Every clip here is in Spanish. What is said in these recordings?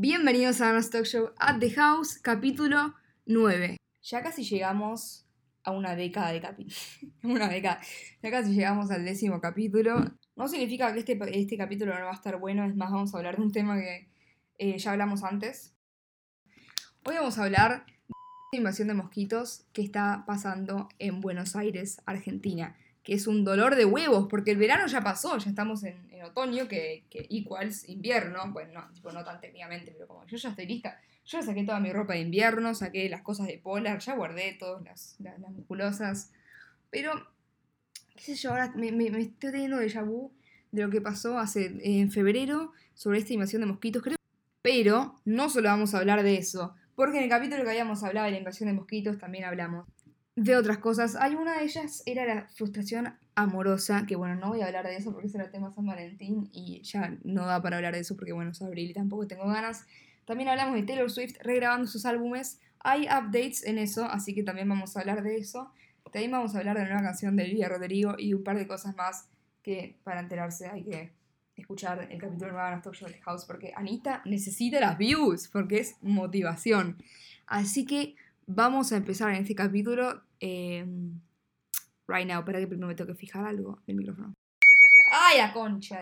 Bienvenidos a Anna's Talk Show at the House, capítulo 9. Ya casi llegamos a una década de capítulos. una década. Ya casi llegamos al décimo capítulo. No significa que este, este capítulo no va a estar bueno, es más, vamos a hablar de un tema que eh, ya hablamos antes. Hoy vamos a hablar de la invasión de mosquitos que está pasando en Buenos Aires, Argentina que es un dolor de huevos, porque el verano ya pasó, ya estamos en, otoño, que, que equals invierno, bueno, no, no tan técnicamente, pero como yo ya estoy lista, yo saqué toda mi ropa de invierno, saqué las cosas de polar, ya guardé todas las, las, musculosas, pero, qué sé yo, ahora me, estoy teniendo déjà vu de lo que pasó hace, en febrero sobre esta invasión de mosquitos, creo. Pero no solo vamos a hablar de eso, porque en el capítulo que habíamos hablado de la invasión de mosquitos también hablamos de otras cosas. Hay una de ellas, era la frustración amorosa, que bueno, no voy a hablar de eso porque ese era el tema San Valentín y ya no da para hablar de eso porque bueno, es abril y tampoco tengo ganas. También hablamos de Taylor Swift regrabando sus álbumes. Hay updates en eso, así que también vamos a hablar de eso. También vamos a hablar de la nueva canción de Olivia Rodrigo y un par de cosas más que para enterarse hay que escuchar el capítulo nuevo de Talk Show House porque Anita necesita las views porque es motivación. Así que vamos a empezar en este capítulo Em, right now, espera que primero me tengo que fijar algo del micrófono. ¡Ay, la concha!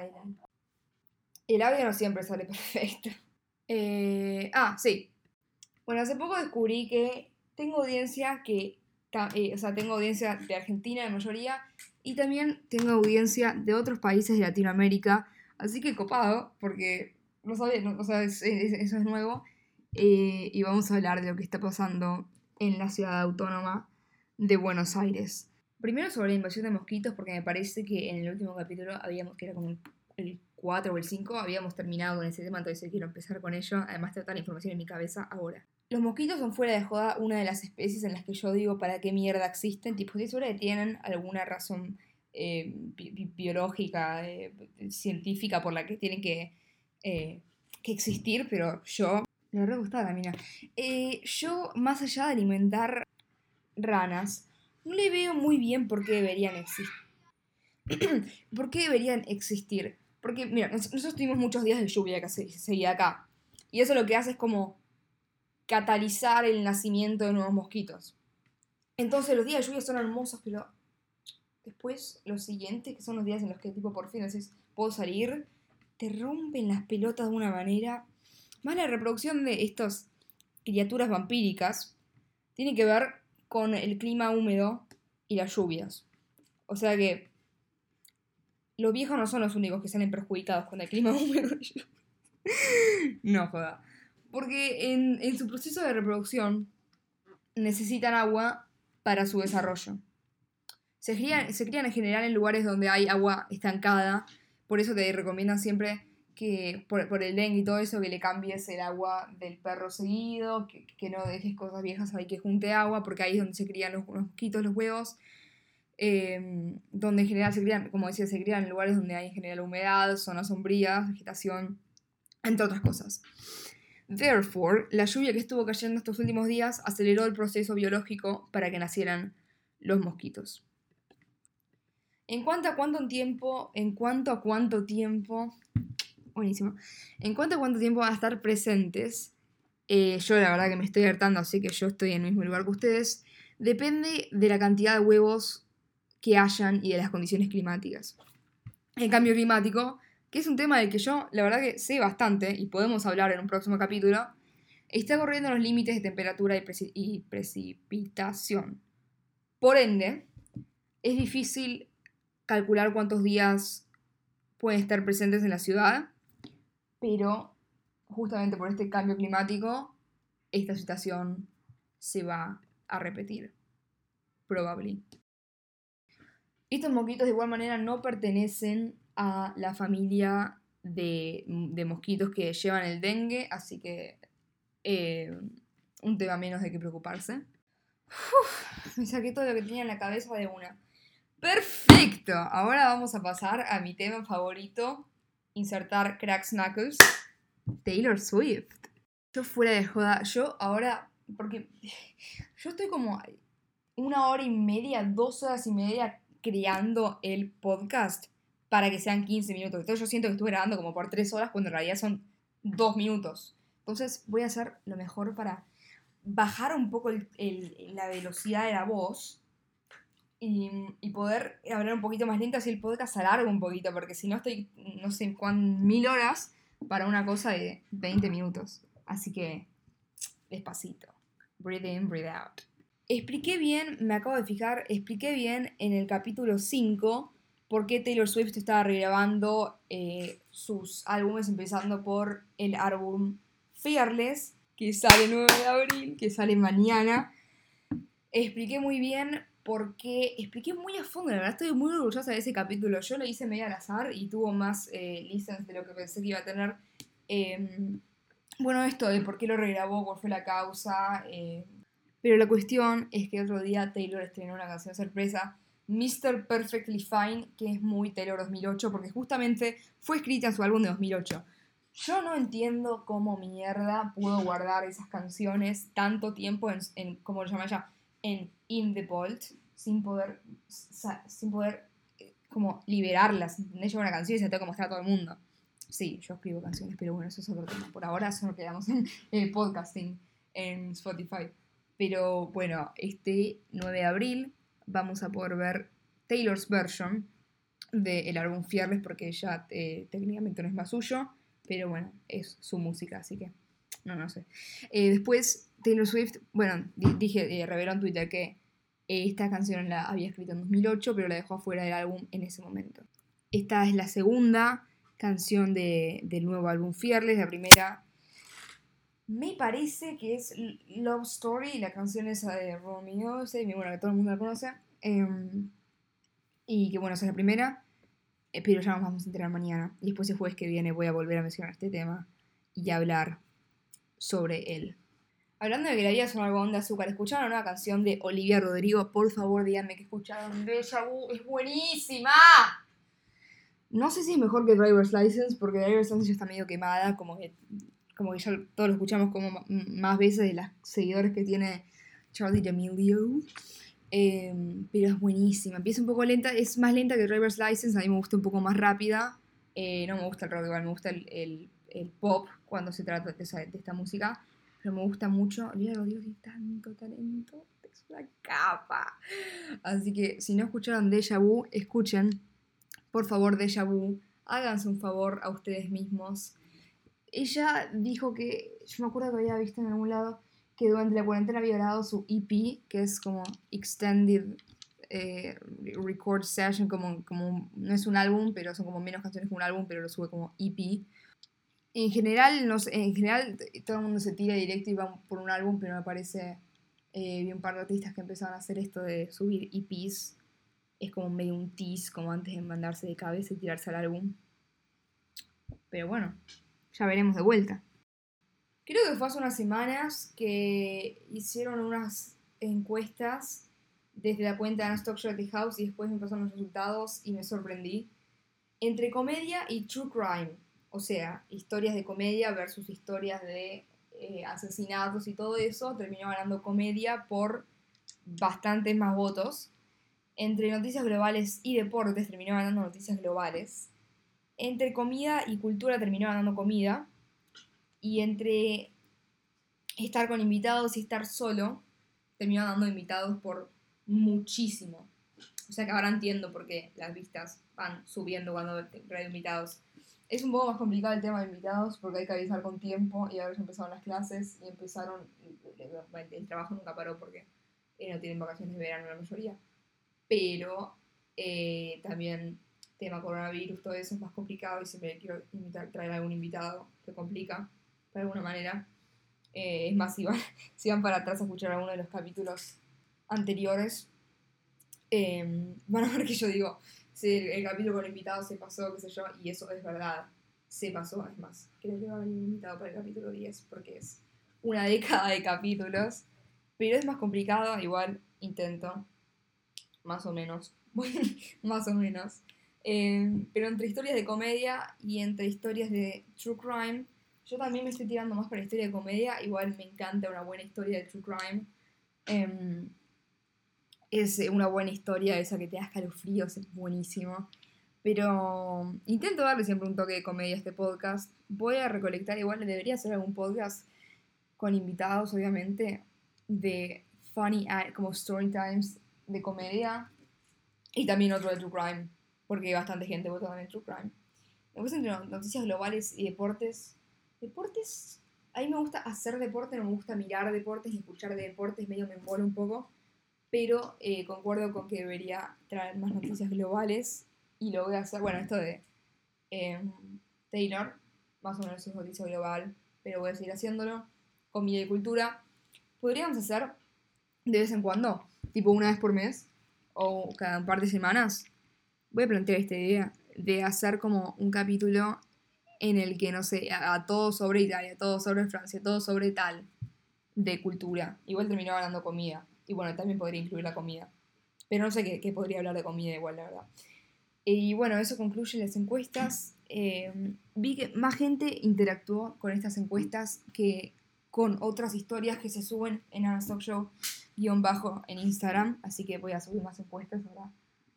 El audio no siempre sale perfecto. Eh, ah, sí. Bueno, hace poco descubrí que tengo audiencia que. Eh, o sea, tengo audiencia de Argentina de mayoría y también tengo audiencia de otros países de Latinoamérica. Así que copado, porque no sabía, o sea, eso es nuevo. Eh, y vamos a hablar de lo que está pasando en la ciudad autónoma de Buenos Aires. Primero sobre la invasión de mosquitos, porque me parece que en el último capítulo habíamos, que era como el 4 o el 5, habíamos terminado con ese tema, entonces quiero empezar con ello. Además, tengo toda la información en mi cabeza ahora. Los mosquitos son fuera de joda una de las especies en las que yo digo para qué mierda existen. Tipo, si que tienen alguna razón eh, biológica, eh, científica por la que tienen que, eh, que existir, pero yo. Me re gustaba la mina. yo, más allá de alimentar ranas, no le veo muy bien por qué deberían existir. ¿Por qué deberían existir? Porque, mira, nosotros tuvimos muchos días de lluvia que se, seguía acá. Y eso lo que hace es como catalizar el nacimiento de nuevos mosquitos. Entonces los días de lluvia son hermosos, pero después los siguientes, que son los días en los que tipo por fin decís, puedo salir, te rompen las pelotas de una manera. Más la reproducción de estas criaturas vampíricas tiene que ver con el clima húmedo y las lluvias. O sea que los viejos no son los únicos que salen perjudicados con el clima húmedo. no, joda. Porque en, su proceso de reproducción necesitan agua para su desarrollo. Se crían, se crían en general en lugares donde hay agua estancada. Por eso te recomiendan siempre que por, el dengue y todo eso, que le cambies el agua del perro seguido, que, no dejes cosas viejas ahí que junte agua, porque ahí es donde se crían los, mosquitos, los huevos, em, donde en general se crían, como decía, se crían en lugares donde hay en general humedad, zonas sombrías, vegetación, entre otras cosas. Therefore, la lluvia que estuvo cayendo estos últimos días aceleró el proceso biológico para que nacieran los mosquitos. En cuanto a cuánto tiempo, en cuanto a cuánto tiempo buenísimo. En cuanto a cuánto tiempo van a estar presentes, eh, yo la verdad que me estoy hartando, así que yo estoy en el mismo lugar que ustedes. Depende de la cantidad de huevos que hayan y de las condiciones climáticas. El cambio climático, que es un tema del que yo la verdad que sé bastante y podemos hablar en un próximo capítulo, está corriendo los límites de temperatura y, y precipitación. Por ende, es difícil calcular cuántos días pueden estar presentes en la ciudad pero justamente por este cambio climático, esta situación se va a repetir, probablemente. Estos mosquitos de igual manera no pertenecen a la familia de, mosquitos que llevan el dengue, así que eh, un tema menos de que preocuparse. me saqué todo lo que tenía en la cabeza de una. Perfecto, ahora vamos a pasar a mi tema favorito, insertar Cracks Knuckles. Taylor Swift. Yo fuera de joda, yo ahora, porque yo estoy como una hora y media, dos horas y media creando el podcast para que sean 15 minutos. Entonces yo siento que estuve grabando como por tres horas cuando en realidad son dos minutos. Entonces voy a hacer lo mejor para bajar un poco la velocidad de la voz y, poder hablar un poquito más lento, así el podcast alarga un poquito, porque si no estoy, no sé, cuán, mil horas para una cosa de 20 minutos. Así que, despacito. Breathe in, breathe out. Expliqué bien, me acabo de fijar, expliqué bien en el capítulo 5 por qué Taylor Swift estaba regrabando eh, sus álbumes, empezando por el álbum Fearless, que sale el 9 de abril, que sale mañana. Expliqué muy bien por qué, expliqué muy a fondo, la verdad estoy muy orgullosa de ese capítulo. Yo lo hice medio al azar y tuvo más eh, de lo que pensé que iba a tener. Em, bueno, esto de por qué lo regrabó, cuál fue la causa. Eh, pero la cuestión es que otro día Taylor estrenó una canción sorpresa, Mr. Perfectly Fine, que es muy Taylor 2008, porque justamente fue escrita en su álbum de 2008. Yo no entiendo cómo mierda pudo guardar esas canciones tanto tiempo en, en como lo llama ella, en In the Vault, sin poder, sin poder eh, como liberarlas, ¿entendés? Yo una canción y se tengo que mostrar a todo el mundo. Sí, yo escribo canciones, pero bueno, eso es otro tema. Por ahora solo quedamos en el podcasting en Spotify. Pero bueno, este 9 de abril vamos a poder ver Taylor's version del álbum Fearless porque ya eh, técnicamente no es más suyo, pero bueno, es su música, así que no, no sé. Eh, después Taylor Swift, bueno, dije, eh, reveló en Twitter que esta canción la había escrito en 2008, pero la dejó afuera del álbum en ese momento. Esta es la segunda canción del nuevo álbum Fearless, la primera me parece que es Love Story, la canción esa de Romeo, bueno, que todo el mundo la conoce. Em, y que bueno, esa es la primera. Eh, pero ya nos vamos a enterar mañana. Y después el jueves que viene voy a volver a mencionar este tema y hablar sobre él. Hablando de que la vida es un algodón de azúcar, ¿escucharon una nueva canción de Olivia Rodrigo? Por favor, díganme que escucharon. Deja Vu es buenísima. No sé si es mejor que Driver's License, porque Driver's License ya está medio quemada, como que como que ya todos lo escuchamos como más veces de las seguidores que tiene Charlie D'Amelio. Em, pero es buenísima. Empieza un poco lenta, es más lenta que Driver's License, a mí me gusta un poco más rápida. Eh, no me gusta el rock igual, me gusta el, pop cuando se trata de, esta música. Me gusta mucho. Olivia Rodrigo tiene tanto talento, es una capa. Así que si no escucharon Deja Vu, escuchen. Por favor, Deja Vu. Háganse un favor a ustedes mismos ella dijo que, yo me acuerdo que había visto en algún lado que durante la cuarentena había grabado su EP, que es como Extended eh, Record Session, como, como no es un álbum, pero son como menos canciones que un álbum, pero lo sube como EP. En general, no en general todo el mundo se tira directo y va por un álbum, pero me parece, eh, vi un par de artistas que empezaron a hacer esto de subir EPs. Es como medio un tease, como antes de mandarse de cabeza y tirarse al álbum. Pero bueno, ya veremos de vuelta. Creo que fue hace unas semanas que hicieron unas encuestas desde la cuenta de Stock The House y después me pasaron los resultados y me sorprendí. Entre comedia y true crime, o sea, historias de comedia versus historias de eh, asesinatos y todo eso, terminó ganando comedia por bastantes más votos. Entre noticias globales y deportes terminó ganando noticias globales entre comida y cultura terminó ganando comida. Y entre estar con invitados y estar solo, terminó dando invitados por muchísimo. O sea que ahora entiendo por qué las vistas van subiendo cuando trae invitados. Es un poco más complicado el tema de invitados porque hay que avisar con tiempo y ahora ya empezaron las clases y empezaron, el trabajo nunca paró porque eh, no tienen vacaciones de verano la mayoría. Pero eh, también tema coronavirus, todo eso es más complicado y siempre quiero invitar, traer algún invitado, se complica de alguna manera. Eh, es más, si van, si van para atrás a escuchar alguno de los capítulos anteriores, em, van a ver que yo digo, si el, capítulo con invitados se pasó, qué sé yo, y eso es verdad, se pasó, es más, creo que va a venir invitado para el capítulo 10 porque es una década de capítulos, pero es más complicado, igual intento, más o menos, más o menos. Em, pero entre historias de comedia y entre historias de true crime, yo también me estoy tirando más para historia de comedia. Igual me encanta una buena historia de true crime. Em, es una buena historia, esa que te da escalofríos, es buenísimo. Pero intento darle siempre un toque de comedia a este podcast. Voy a recolectar, igual debería hacer algún podcast con invitados, obviamente, de funny, como story times de comedia. Y también otro de True Crime, porque hay bastante gente votando en True Crime. Después entre noticias globales y deportes. Deportes, a mí me gusta hacer deporte, no me gusta mirar deportes escuchar de deportes, medio me embolo un poco. Pero eh, concuerdo con que debería traer más noticias globales y lo voy a hacer, bueno, esto de em, Taylor, más o menos es noticia global, pero voy a seguir haciéndolo. Comida y cultura. Podríamos hacer de vez en cuando, tipo una vez por mes o cada un par de semanas. Voy a plantear esta idea de hacer como un capítulo en el que, no sé, a, todo sobre Italia, todo sobre Francia, todo sobre tal de cultura. Igual terminó hablando comida. Y bueno, también podría incluir la comida. Pero no sé qué, podría hablar de comida igual, la verdad. Y bueno, eso concluye las encuestas. Eh, vi que más gente interactuó con estas encuestas que con otras historias que se suben en Stock Show guion bajo en Instagram, así que voy a subir más encuestas ahora.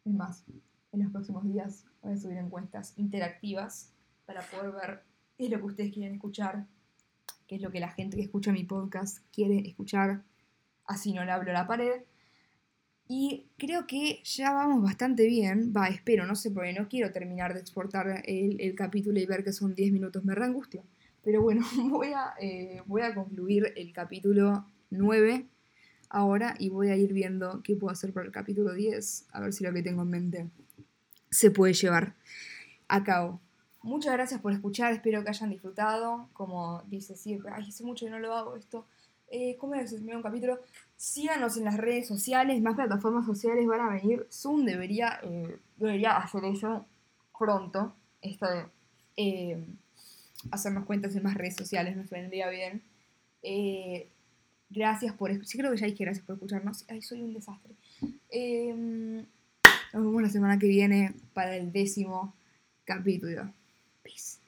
Es más, en los próximos días voy a subir encuestas interactivas para poder ver qué es lo que ustedes quieren escuchar, qué es lo que la gente que escucha mi podcast quiere escuchar, así no le hablo a la pared. Y creo que ya vamos bastante bien. Va, espero, no sé, porque no quiero terminar de exportar el, capítulo y ver que son 10 minutos. Me reangustio. Pero bueno, voy a, eh, voy a concluir el capítulo 9 ahora y voy a ir viendo qué puedo hacer para el capítulo 10. A ver si lo que tengo en mente se puede llevar a cabo. Muchas gracias por escuchar, espero que hayan disfrutado. Como dice, sí, ay, hace mucho que no lo hago esto. Eh, ¿Cómo es el un capítulo? Síganos en las redes sociales, más plataformas sociales van a venir. Zoom debería, eh, debería hacer eso pronto. Eh, hacernos cuentas en más redes sociales nos vendría bien. Eh, gracias por Sí, creo que ya dije gracias por escucharnos. Ay, soy un desastre. nos vemos la semana que viene para el décimo capítulo. Peace.